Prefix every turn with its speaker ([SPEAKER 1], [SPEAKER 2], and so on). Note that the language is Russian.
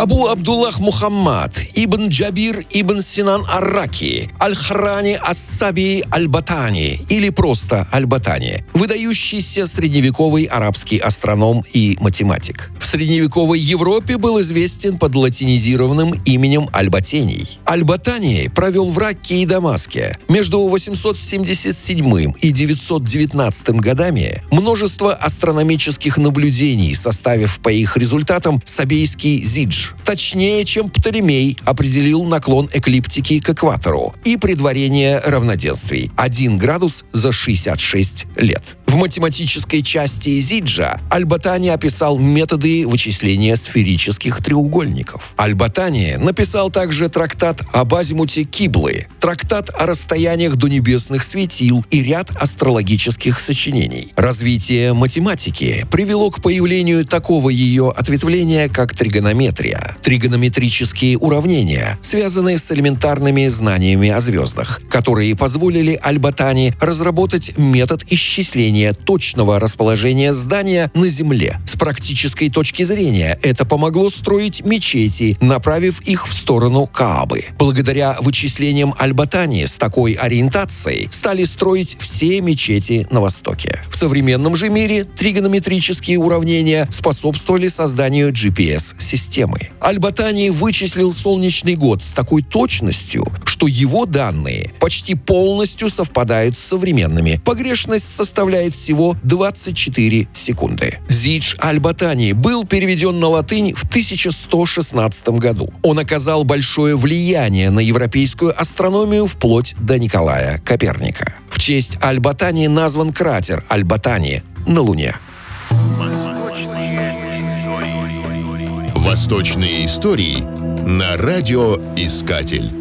[SPEAKER 1] Абу Абдуллах Мухаммад, Ибн Джабир Ибн Синан Арраки, Аль-Храни Ас-Саби Аль-Батани или просто Аль-Батани, выдающийся средневековый арабский астроном и математик. В средневековой Европе был известен под латинизированным именем Аль-Батений. Аль-Батани провел в Ракке и Дамаске между 877 и 919 годами множество астрономических наблюдений, составив по их результатам Сабейский Зидж, точнее, чем Птолемей определил наклон эклиптики к экватору и предварение равноденствий – 1 градус за 66 лет. В математической части Зиджа Альбатани описал методы вычисления сферических треугольников. Альбатани написал также трактат об азимуте Киблы, трактат о расстояниях до небесных светил и ряд астрологических сочинений. Развитие математики привело к появлению такого ее ответвления, как тригонометрия. Тригонометрические уравнения, связанные с элементарными знаниями о звездах, которые позволили Альбатани разработать метод исчисления определения точного расположения здания на Земле. С практической точки зрения это помогло строить мечети, направив их в сторону Каабы. Благодаря вычислениям Аль-Батани с такой ориентацией стали строить все мечети на Востоке. В современном же мире тригонометрические уравнения способствовали созданию GPS-системы. Аль-Батани вычислил солнечный год с такой точностью, что его данные почти полностью совпадают с современными. Погрешность составляет занимает всего 24 секунды. Зидж Аль-Батани был переведен на латынь в 1116 году. Он оказал большое влияние на европейскую астрономию вплоть до Николая Коперника. В честь Аль-Батани назван кратер Аль-Батани на Луне.
[SPEAKER 2] Восточные истории на радиоискатель.